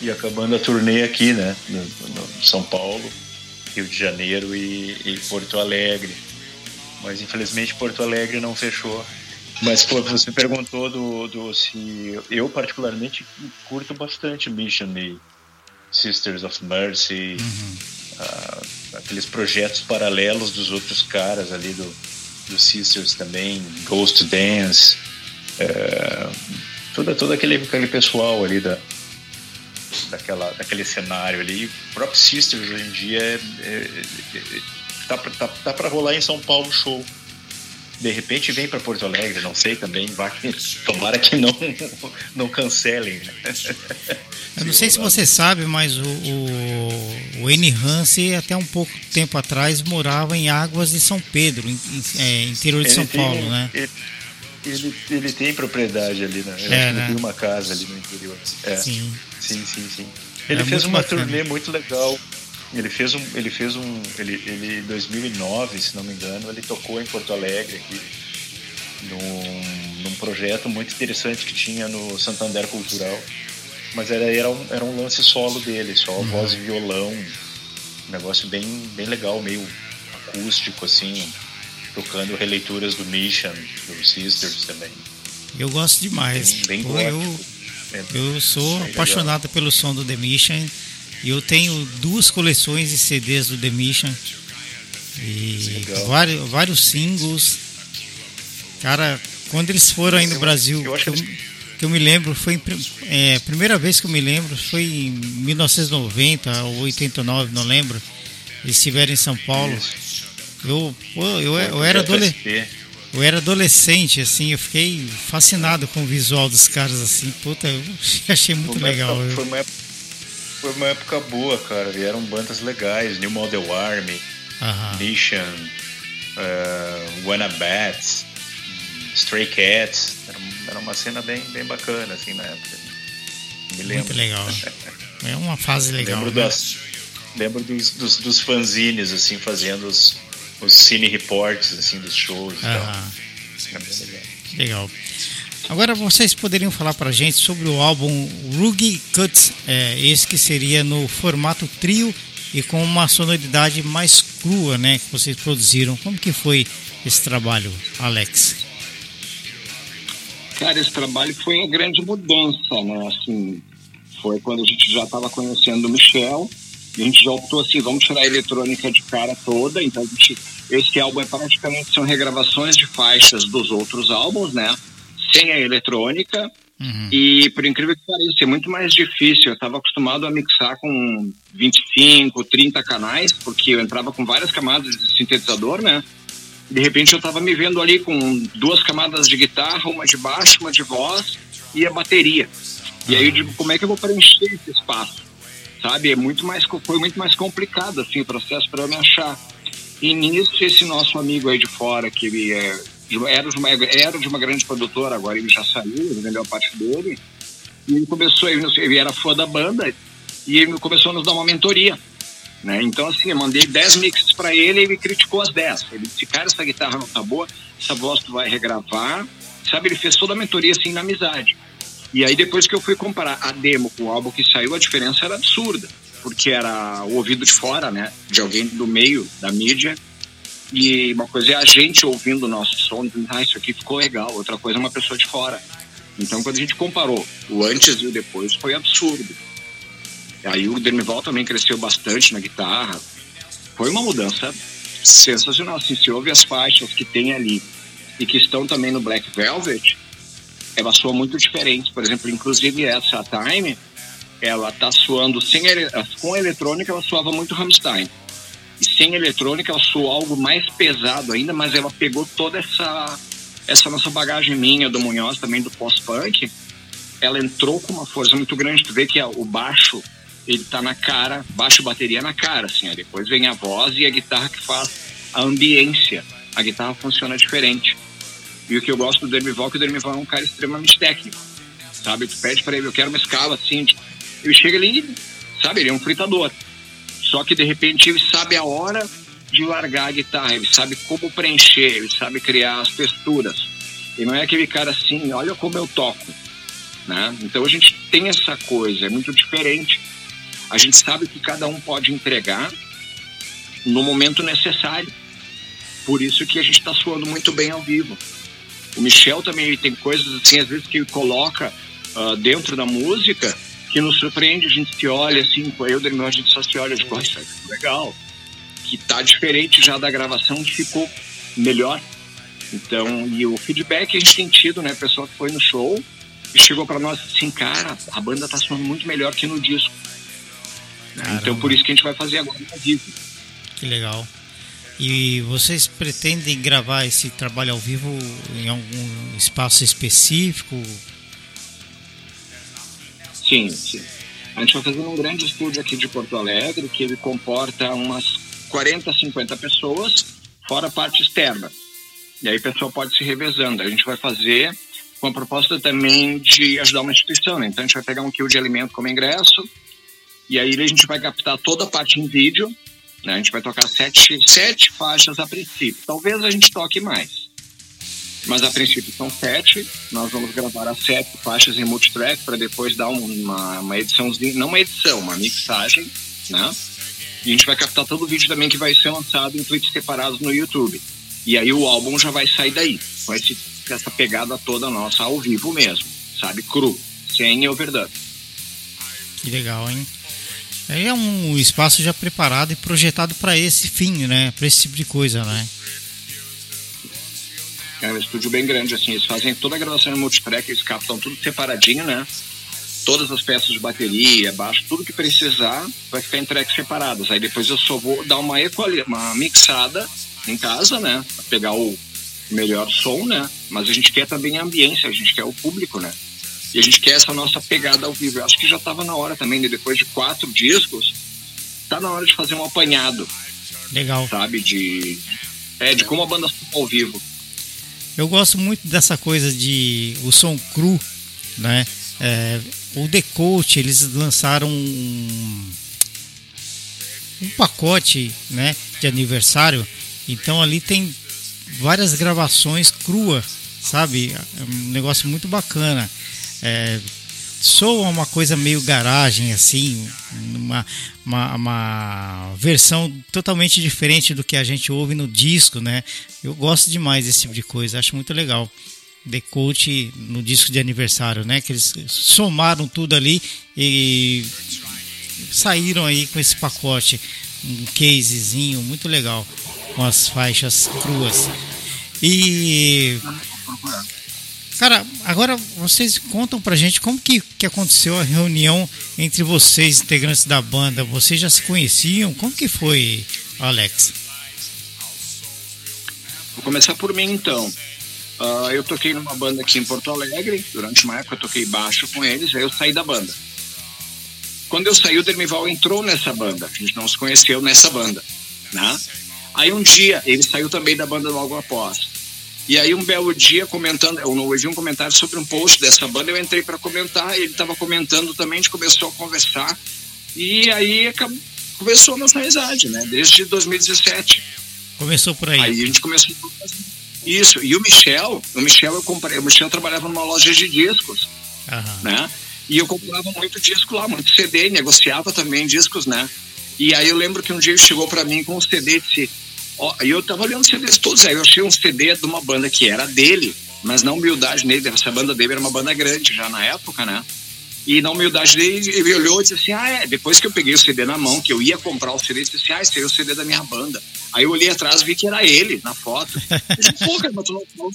e acabando a turnê aqui, né? No, no São Paulo, Rio de Janeiro e, e, Porto Alegre. Mas infelizmente Porto Alegre não fechou. Mas pô, você perguntou do, do se eu particularmente curto bastante Mission e Sisters of Mercy, uhum. uh, aqueles projetos paralelos dos outros caras ali do do Sisters também, Ghost Dance, é, todo, todo aquele, aquele pessoal ali da, daquela, daquele cenário ali. O próprio Sisters hoje em dia é, é, é, tá, tá, tá para rolar em São Paulo show. De repente vem para Porto Alegre, não sei também, vai, tomara que não, não cancelem. Né? Eu não sei se você sabe, mas o, o, o N. Hansen até um pouco tempo atrás morava em Águas de São Pedro, em, em é, interior de ele São tem, Paulo, né? Ele, ele, ele, tem propriedade ali, né? Eu é, acho que né? ele tem uma casa ali no interior. É. Sim. Sim, sim, sim. Ele é fez uma bacana. turnê muito legal. Ele fez um, ele fez um, ele, ele em 2009, se não me engano, ele tocou em Porto Alegre aqui, num, num um projeto muito interessante que tinha no Santander Cultural. Mas era, era, um, era um lance solo dele, só uhum. voz e violão. Um negócio bem, bem legal, meio acústico, assim, tocando releituras do Mission, do Sisters também. Eu gosto demais. Bem, bem eu, é, eu sou apaixonado legal. pelo som do The Mission. Eu tenho duas coleções de CDs do The Mission. E vários, vários singles. Cara, quando eles foram aí no Brasil, eu que, eu, que eu me lembro, foi é, a primeira vez que eu me lembro foi em 1990 ou 89, não lembro. Eles estiveram em São Paulo. Eu, pô, eu, eu, era adolescente. Eu era adolescente, assim, eu fiquei fascinado com o visual dos caras, assim, puta, eu achei muito legal. Foi, uma época, foi uma época boa, cara, vieram bandas legais, New Model Army, uh -huh. Mission, uh, Wanna Bats, Stray Cats, era, era, uma cena bem, bem bacana, assim, na época. Me lembro. Muito legal. É uma fase legal. lembro, né? das, lembro dos, dos, dos fanzines, assim, fazendo os os cine reports assim dos shows e ah, tal. legal. legal. Agora vocês poderiam falar para gente sobre o álbum Rugy Cuts, é, esse que seria no formato trio e com uma sonoridade mais crua, né, que vocês produziram. Como que foi esse trabalho, Alex? Cara, esse trabalho foi uma grande mudança, né? Assim, foi quando a gente já estava conhecendo o Michel e a gente já optou assim, vamos tirar a eletrônica de cara toda, então a gente esse álbum é praticamente são regravações de faixas dos outros álbuns, né? Sem a eletrônica. Uhum. E por incrível que pareça, é muito mais difícil. Eu estava acostumado a mixar com 25, 30 canais, porque eu entrava com várias camadas de sintetizador, né? De repente eu estava me vendo ali com duas camadas de guitarra, uma de baixo, uma de voz e a bateria. E aí eu digo, como é que eu vou preencher esse espaço? Sabe? É muito mais, foi muito mais complicado assim, o processo para eu me achar. E nisso, esse nosso amigo aí de fora, que ele é, era, de uma, era de uma grande produtora, agora ele já saiu, ele vendeu a parte dele, e ele começou, ele, ele era fã da banda, e ele começou a nos dar uma mentoria. Né? Então, assim, eu mandei 10 mixes para ele ele criticou as 10. Ele disse, cara, essa guitarra não tá boa, essa voz tu vai regravar. Sabe, ele fez toda a mentoria assim na amizade. E aí, depois que eu fui comparar a demo com o álbum que saiu, a diferença era absurda porque era o ouvido de fora, né? De alguém do meio da mídia. E uma coisa é a gente ouvindo o nosso som, dizendo, ah, isso aqui ficou legal. Outra coisa é uma pessoa de fora. Então, quando a gente comparou o antes e o depois, foi absurdo. Aí o Demival também cresceu bastante na guitarra. Foi uma mudança sensacional. Assim, se ouve as faixas que tem ali e que estão também no Black Velvet, ela soa muito diferente. Por exemplo, inclusive essa Time, ela tá suando sem com eletrônica ela suava muito Rammstein e sem eletrônica ela soou algo mais pesado ainda mas ela pegou toda essa essa nossa bagagem minha do Munhoz também do pós-punk ela entrou com uma força muito grande. Tu vê que o baixo ele tá na cara baixo bateria na cara assim ó. depois vem a voz e a guitarra que faz a ambiência. A guitarra funciona diferente. E o que eu gosto do Demival é que o Demival é um cara extremamente técnico sabe? Tu pede para ele eu quero uma escala assim ele chega ali, sabe, ele é um fritador. Só que de repente ele sabe a hora de largar a guitarra, ele sabe como preencher, ele sabe criar as texturas. E não é aquele cara assim, olha como eu toco. Né? Então a gente tem essa coisa, é muito diferente. A gente sabe que cada um pode entregar no momento necessário. Por isso que a gente está soando muito bem ao vivo. O Michel também tem coisas assim, às vezes que ele coloca uh, dentro da música que nos surpreende, a gente se olha assim, com eu e a gente só se olha de costa, legal, que tá diferente já da gravação, que ficou melhor. Então, e o feedback a gente tem tido, né, pessoal que foi no show e chegou para nós assim, cara, a banda tá soando muito melhor que no disco. Caramba. Então, por isso que a gente vai fazer agora no vivo. Que legal. E vocês pretendem gravar esse trabalho ao vivo em algum espaço específico? Sim, sim. A gente vai fazer um grande estúdio aqui de Porto Alegre, que ele comporta umas 40, 50 pessoas, fora a parte externa. E aí o pessoal pode se revezando. A gente vai fazer com a proposta também de ajudar uma instituição, né? Então a gente vai pegar um quilo de alimento como ingresso, e aí a gente vai captar toda a parte em vídeo, né? A gente vai tocar sete, sete faixas a princípio. Talvez a gente toque mais. Mas a princípio são sete. Nós vamos gravar as sete faixas em multitrack para depois dar uma, uma ediçãozinha, não uma edição, uma mixagem, né? E a gente vai captar todo o vídeo também que vai ser lançado em tweets separados no YouTube. E aí o álbum já vai sair daí, com esse, essa pegada toda nossa ao vivo mesmo, sabe? Cru, sem overdub. Que legal, hein? É um espaço já preparado e projetado para esse fim, né? Para esse tipo de coisa, né? É um estúdio bem grande, assim. Eles fazem toda a gravação em multitrack, eles captam tudo separadinho, né? Todas as peças de bateria, baixo, tudo que precisar vai ficar em tracks separadas. Aí depois eu só vou dar uma, equali uma mixada em casa, né? Pra pegar o melhor som, né? Mas a gente quer também a ambiência, a gente quer o público, né? E a gente quer essa nossa pegada ao vivo. Eu acho que já estava na hora também, né? depois de quatro discos, tá na hora de fazer um apanhado. Legal. Sabe? De, é, de como a banda ao vivo. Eu gosto muito dessa coisa de o som cru, né? É, o The Coach, eles lançaram um, um pacote, né, de aniversário. Então ali tem várias gravações crua, sabe? É um negócio muito bacana. É, soa uma coisa meio garagem, assim, uma, uma, uma, versão totalmente diferente do que a gente ouve no disco, né? Eu gosto demais desse tipo de coisa, acho muito legal. The Coach no disco de aniversário, né? Que eles somaram tudo ali e saíram aí com esse pacote, um casezinho muito legal, com as faixas cruas. E Cara, agora vocês contam pra gente como que, que aconteceu a reunião entre vocês, integrantes da banda. Vocês já se conheciam? Como que foi, Alex? Vou começar por mim então. Uh, eu toquei numa banda aqui em Porto Alegre, durante uma época eu toquei baixo com eles, aí eu saí da banda. Quando eu saí, o Dermival entrou nessa banda, a gente não se conheceu nessa banda, né? Aí um dia, ele saiu também da banda logo após. E aí um belo dia comentando, eu não ouvi um comentário sobre um post dessa banda, eu entrei para comentar, ele estava comentando também, a gente começou a conversar e aí acabou, começou a nossa amizade, né? Desde 2017. Começou por aí. Aí a gente começou isso. E o Michel, o Michel eu comprei, o Michel trabalhava numa loja de discos, uhum. né? E eu comprava muito disco lá, muito CD, negociava também discos, né? E aí eu lembro que um dia ele chegou para mim com um CD e disse e eu tava olhando os CDs todos, aí eu achei um CD de uma banda que era dele, mas na humildade nele, essa banda dele era uma banda grande já na época, né? E na humildade dele, ele olhou e disse assim: Ah, é. Depois que eu peguei o CD na mão, que eu ia comprar o CD, ele disse assim: Ah, esse aí é o CD da minha banda. Aí eu olhei atrás e vi que era ele na foto. Eu disse, Pô, cara, mas tu não falou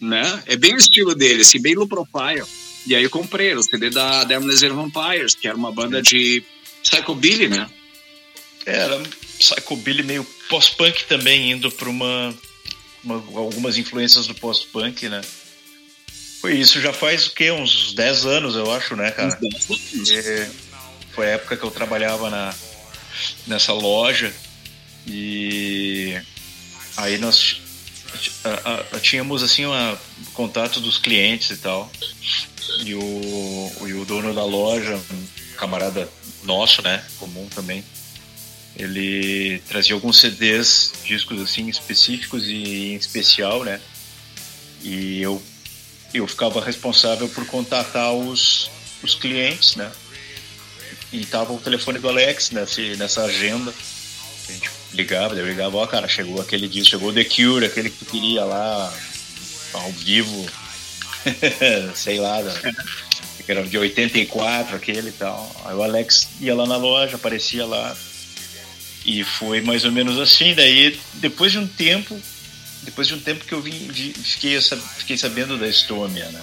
né? É bem o estilo dele, assim, bem low profile. E aí eu comprei o CD da Demon Vampires, que era uma banda de psychobilly, né? Era psychobilly meio post-punk também, indo para uma, uma, algumas influências do post-punk, né? Foi isso, já faz o quê? Uns 10 anos, eu acho, né, cara? E foi a época que eu trabalhava na, nessa loja e aí nós a, a, tínhamos assim um contato dos clientes e tal. E o, e o dono da loja, um camarada nosso, né, comum também, ele trazia alguns CDs, discos assim específicos e em especial, né? E eu eu ficava responsável por contatar os, os clientes, né? E tava o telefone do Alex nessa, nessa agenda. A gente ligava, eu ligava, ó, cara, chegou aquele disco, chegou o The Cure, aquele que tu queria lá, ao vivo, sei lá, que era de 84, aquele e tal. Aí o Alex ia lá na loja, aparecia lá, e foi mais ou menos assim. Daí, depois de um tempo, depois de um tempo que eu vim, fiquei, fiquei sabendo da Estônia, né?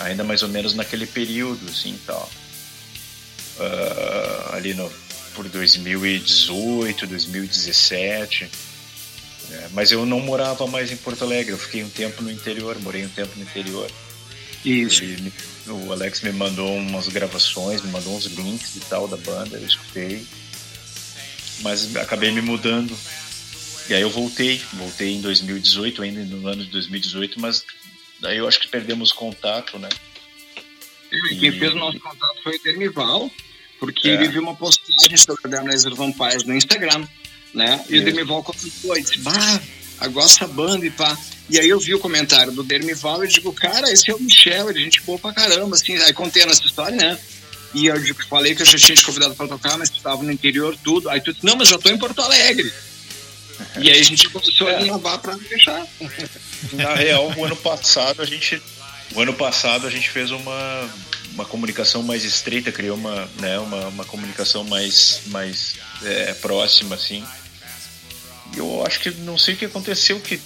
Ainda mais ou menos naquele período, assim, tal. Uh, ali no, por 2018, 2017. É, mas eu não morava mais em Porto Alegre, eu fiquei um tempo no interior, morei um tempo no interior. Isso. O Alex me mandou umas gravações, me mandou uns links e tal da banda, eu escutei mas acabei me mudando. E aí eu voltei, voltei em 2018, ainda no ano de 2018, mas daí eu acho que perdemos contato, né? E... Quem fez o nosso contato foi o Dermival, porque é. ele viu uma postagem sobre a Damnation Vampires no Instagram, né? E Isso. o Dermival comentou disse, bah, agora essa banda e pá. E aí eu vi o comentário do Dermival e digo, cara, esse é o Michel, ele é gente boa pra caramba, assim. Aí contei essa história, né? E eu falei que eu já tinha te convidado para tocar, mas estava no interior, tudo. Aí tu disse, não, mas já estou em Porto Alegre. E aí a gente começou é. a lavar para deixar. Na real, o ano passado a gente, o ano passado a gente fez uma, uma comunicação mais estreita, criou uma, né, uma, uma comunicação mais, mais é, próxima, assim. E eu acho que não sei o que aconteceu, que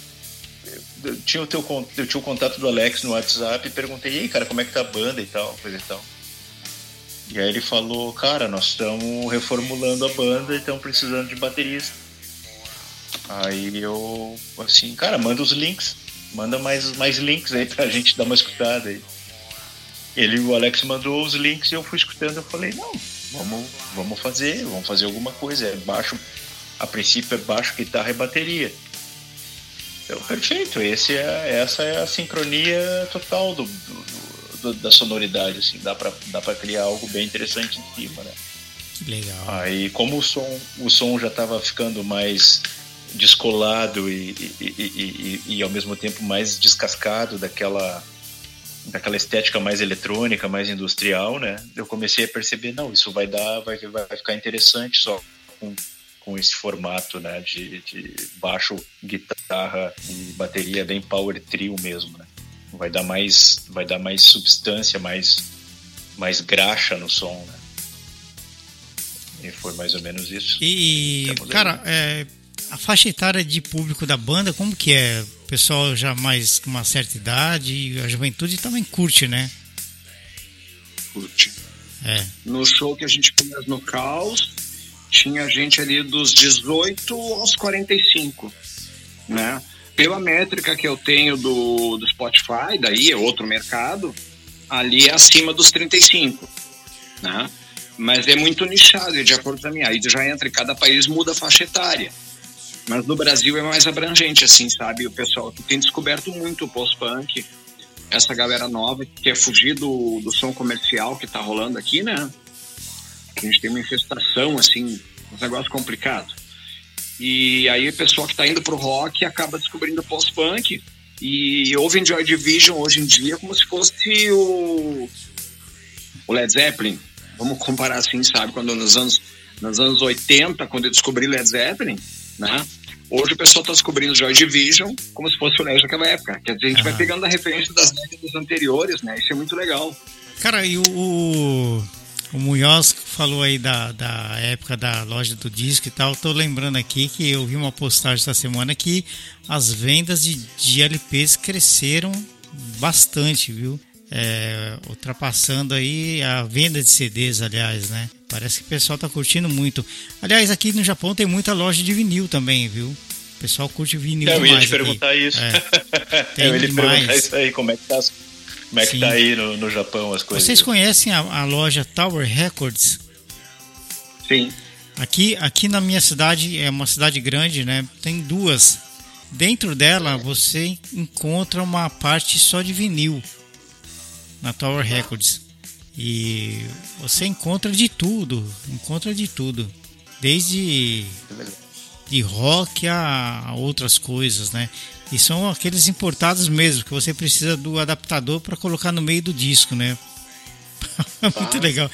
eu tinha o teu eu tinha o contato do Alex no WhatsApp e perguntei, e aí, cara, como é que tá a banda e tal, coisa e tal. E aí ele falou, cara, nós estamos reformulando a banda e estamos precisando de baterista. Aí eu, assim, cara, manda os links, manda mais, mais links aí pra gente dar uma escutada aí. Ele, o Alex mandou os links e eu fui escutando, eu falei, não, vamos, vamos fazer, vamos fazer alguma coisa. É baixo, a princípio é baixo, guitarra e bateria. Então, perfeito, esse é, essa é a sincronia total do, do da sonoridade, assim, dá pra, dá pra criar algo bem interessante em cima, né? Que legal. Aí, como o som, o som já estava ficando mais descolado e, e, e, e, ao mesmo tempo mais descascado daquela daquela estética mais eletrônica, mais industrial, né? Eu comecei a perceber, não, isso vai dar, vai, vai ficar interessante só com, com esse formato, né? De, de baixo, guitarra e bateria bem power trio mesmo, né? Vai dar mais vai dar mais substância mais mais graxa no som né? e foi mais ou menos isso. E cara é, a faixa etária de público da banda como que é? O pessoal já mais com uma certa idade a juventude também curte né? Curte. É. no show que a gente fez no Caos tinha gente ali dos 18 aos 45 né pela métrica que eu tenho do, do Spotify, daí é outro mercado, ali é acima dos 35, né? Mas é muito nichado, de acordo com a minha. Aí já entra, cada país muda a faixa etária. Mas no Brasil é mais abrangente, assim, sabe? O pessoal que tem descoberto muito o post-punk, essa galera nova que quer fugir do, do som comercial que tá rolando aqui, né? A gente tem uma infestação, assim, um negócio complicado. E aí o pessoal que está indo pro rock acaba descobrindo post-punk e ouve Joy Division hoje em dia como se fosse o, o Led Zeppelin. Vamos comparar assim, sabe? Quando nos anos, nos anos 80, quando eu descobri Led Zeppelin, né? Hoje o pessoal está descobrindo Joy Division como se fosse o Led daquela época. Quer dizer, a gente vai pegando a referência das décadas anteriores, né? Isso é muito legal. Cara, e o, o Munhoz falou aí da, da época da loja do disco e tal. Tô lembrando aqui que eu vi uma postagem essa semana que as vendas de, de LPs cresceram bastante, viu? É, ultrapassando aí a venda de CDs, aliás, né? Parece que o pessoal tá curtindo muito. Aliás, aqui no Japão tem muita loja de vinil também, viu? O pessoal curte vinil é, eu ia te perguntar aqui. isso. É, tem eu ia te perguntar isso aí, como é que tá as como é que tá aí no, no Japão as coisas? Vocês conhecem a, a loja Tower Records? Sim. Aqui, aqui na minha cidade, é uma cidade grande, né? Tem duas. Dentro dela você encontra uma parte só de vinil na Tower Records. E você encontra de tudo, encontra de tudo. Desde de rock a outras coisas, né? E são aqueles importados mesmo, que você precisa do adaptador para colocar no meio do disco, né? Muito ah. legal.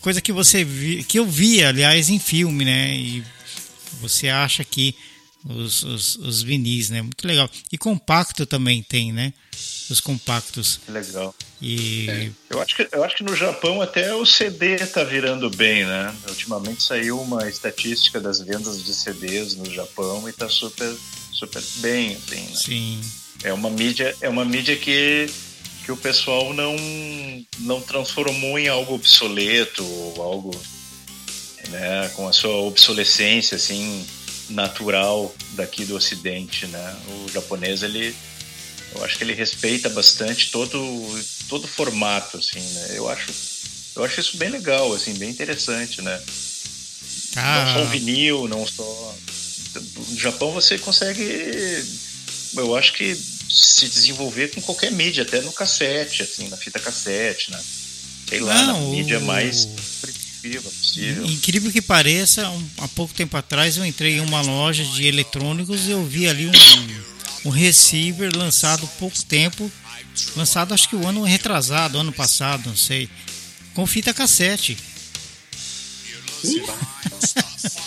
Coisa que você vi, que eu vi, aliás, em filme, né? E você acha que os, os, os vinis, né? Muito legal. E compacto também tem, né? Os compactos. Legal. E... É. Eu, acho que, eu acho que no Japão até o CD tá virando bem, né? Ultimamente saiu uma estatística das vendas de CDs no Japão e tá super super bem, assim, né? Sim. É uma mídia, é uma mídia que, que o pessoal não, não transformou em algo obsoleto, algo né, com a sua obsolescência assim natural daqui do Ocidente, né? O japonês ele, eu acho que ele respeita bastante todo todo formato, assim, né? Eu acho eu acho isso bem legal, assim, bem interessante, né? Ah. Não só o vinil, não só no Japão você consegue, eu acho que se desenvolver com qualquer mídia, até no cassete, assim, na fita cassete, né? Sei lá, Não, na mídia mais primitiva possível. Incrível que pareça, um, há pouco tempo atrás eu entrei em uma loja de eletrônicos e eu vi ali um, um receiver lançado há pouco tempo, lançado acho que o ano retrasado, ano passado, não sei, com fita cassete.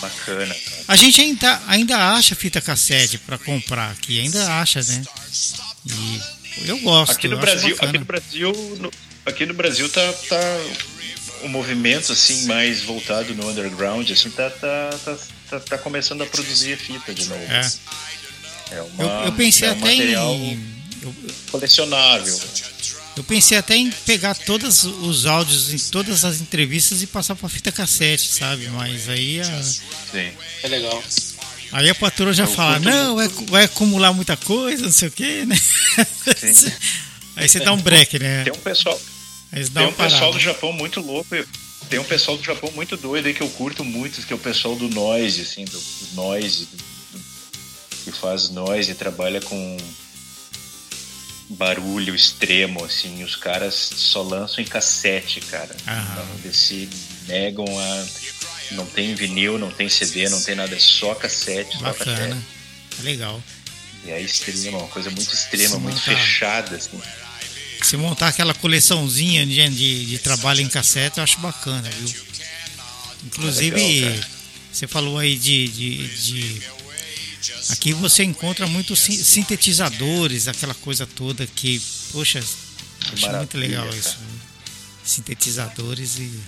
Bacana. A gente ainda, ainda acha fita cassete para comprar aqui, ainda acha, né? E eu gosto. Aqui no Brasil, aqui no Brasil, no, aqui no Brasil tá, tá o movimento assim mais voltado no underground, assim tá tá, tá, tá, tá começando a produzir fita de novo. É. é uma, eu, eu pensei é um até em eu, colecionável. Eu pensei até em pegar todos os áudios em todas as entrevistas e passar pra fita cassete, sabe? Mas aí a... Sim. É legal. Aí a patroa já eu fala, não, vai, vai, acumular muita coisa, não sei o quê, né? Sim. aí você dá um break, né? Tem um pessoal. Tem um pessoal do Japão muito louco. Tem um pessoal do Japão muito doido aí que eu curto muito, que é o pessoal do noise, assim, do, do noise, do, do, que faz noise e trabalha com barulho extremo, assim. Os caras só lançam em cassete, cara. Então, eles se negam a. Não tem vinil, não tem CD, não tem nada, é só cassete, só Bacana. cassete. Legal. E aí extrema, uma coisa muito extrema, muito fechada, assim. Se montar aquela coleçãozinha de, de, de, trabalho em cassete, eu acho bacana, viu? Inclusive, legal, você falou aí de, de, de Aqui você encontra muitos sintetizadores, aquela coisa toda que, poxa, que acho muito legal cara. isso. Sintetizadores e.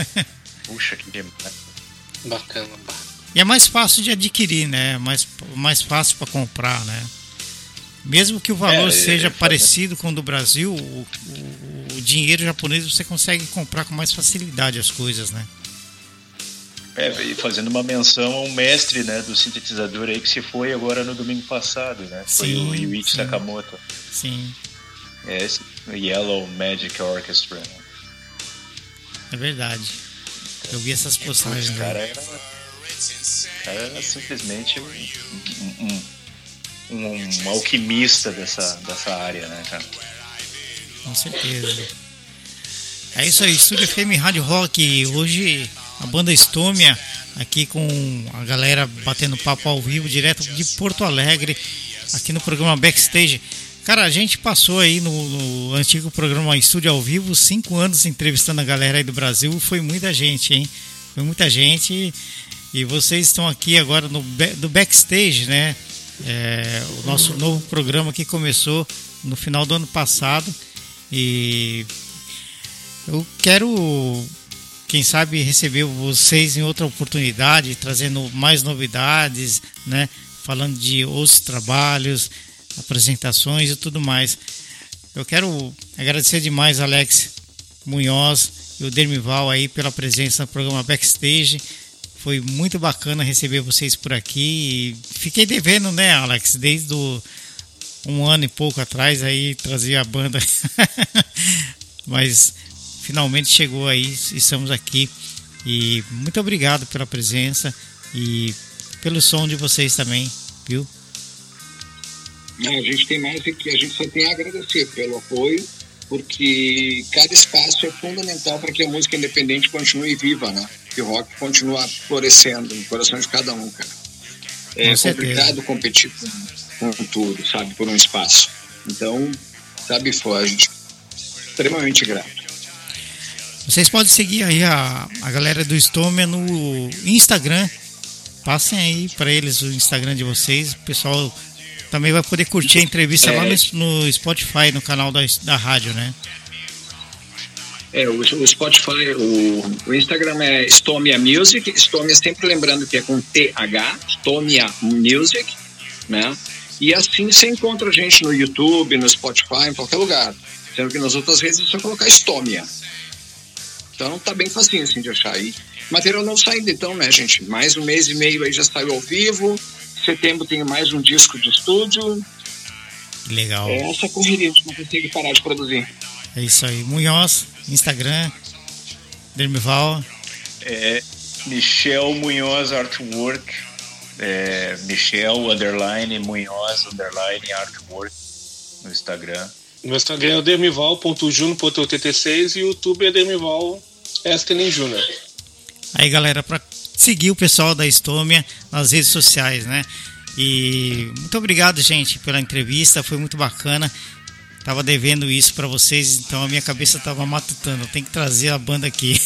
Puxa, que demais. Bacana. E é mais fácil de adquirir, né? Mais, mais fácil para comprar, né? Mesmo que o valor é, seja é, parecido com o do Brasil, o, o, o dinheiro japonês você consegue comprar com mais facilidade as coisas, né? É, e fazendo uma menção a um mestre né, do sintetizador aí que se foi agora no domingo passado, né? Foi sim, o Ryuichi Sakamoto. Sim. É esse Yellow Magic Orchestra. Né? É verdade. Eu vi essas postagens. O cara era, cara era simplesmente um, um, um, um, alquimista dessa, dessa área, né, cara? Com certeza. É isso aí, Estúdio FM Rádio Rock. Hoje a banda Estômia aqui com a galera batendo papo ao vivo, direto de Porto Alegre, aqui no programa Backstage. Cara, a gente passou aí no, no, antigo programa Estúdio ao Vivo cinco anos entrevistando a galera aí do Brasil. Foi muita gente, hein? Foi muita gente. E vocês estão aqui agora no do Backstage, né? É, o nosso novo programa que começou no final do ano passado. E eu quero quem sabe receber vocês em outra oportunidade, trazendo mais novidades, né? Falando de outros trabalhos, apresentações e tudo mais. Eu quero agradecer demais Alex Munhoz e o Dermival aí pela presença no programa Backstage. Foi muito bacana receber vocês por aqui. Fiquei devendo, né, Alex? Desde o, um ano e pouco atrás aí trazia a banda. Mas finalmente chegou aí, estamos aqui. E muito obrigado pela presença e pelo som de vocês também, viu? Não, a gente tem mais que a gente só tem a agradecer pelo apoio, porque cada espaço é fundamental para que a música independente continue viva, né? Que o rock continue florescendo no coração de cada um, cara. É complicado competir com, com, tudo, sabe, por um espaço. Então, sabe, foi a gente extremamente grato. Vocês podem seguir aí a, a galera do Stomia no Instagram. Passem aí para eles o Instagram de vocês. O pessoal também vai poder curtir a entrevista é. lá no, no, Spotify, no canal da, da rádio, né? É, o, o Spotify, o, o, Instagram é Stomia Music. Stomia sempre lembrando que é com TH, Stomia Music, né? E assim você encontra a gente no YouTube, no Spotify, em qualquer lugar. Sendo que nas outras redes é só colocar Stomia. Então tá bem facinho assim de achar aí. Material não saindo então, né, gente? Mais um mês e meio aí já saiu ao vivo. Setembro tem mais um disco de estúdio. Legal. É essa correria, a gente não consegue parar de produzir. É isso aí. Munhoz, Instagram, Dermival. É Michel Munhoz Artwork. É, Michel underline Munhoz underline Artwork no Instagram. No Instagram é o dermival.juno.tt6 e o YouTube é dermival Eskenen Júnior. Aí, galera, para seguir o pessoal da Estômia nas redes sociais, né? E muito obrigado, gente, pela entrevista, foi muito bacana. Tava devendo isso para vocês, então a minha cabeça tava matutando. Tem que trazer a banda aqui.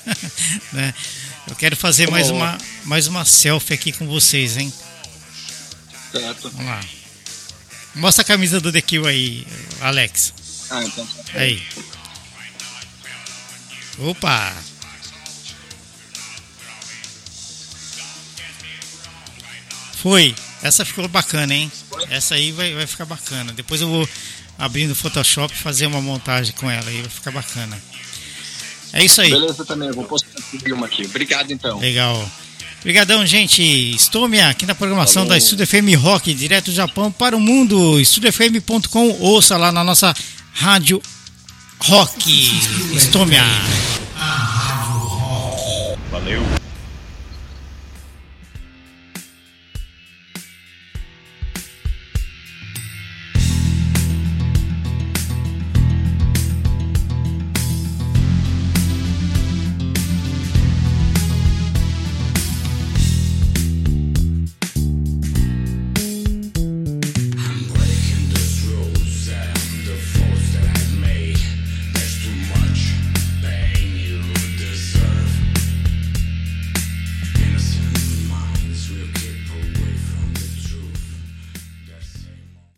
né? Eu quero fazer tá mais uma, mais uma selfie aqui com vocês, hein? Certo. Vamos lá. Mostra a camisa do The Kill aí, Alex. Ah, então. Tá. Aí. Opa! Foi. Essa ficou bacana, hein? Essa aí vai, vai ficar bacana. Depois eu vou abrir no Photoshop e fazer uma montagem com ela aí, vai ficar bacana. É isso aí. Beleza também, eu vou postar uma aqui. Obrigado então. Legal. Obrigadão, gente. Estou minha aqui na programação Falou. da Estúdio FM Rock, direto do Japão para o mundo. EstúdioFM.com, ouça lá na nossa rádio rock. Estou minha. Valeu.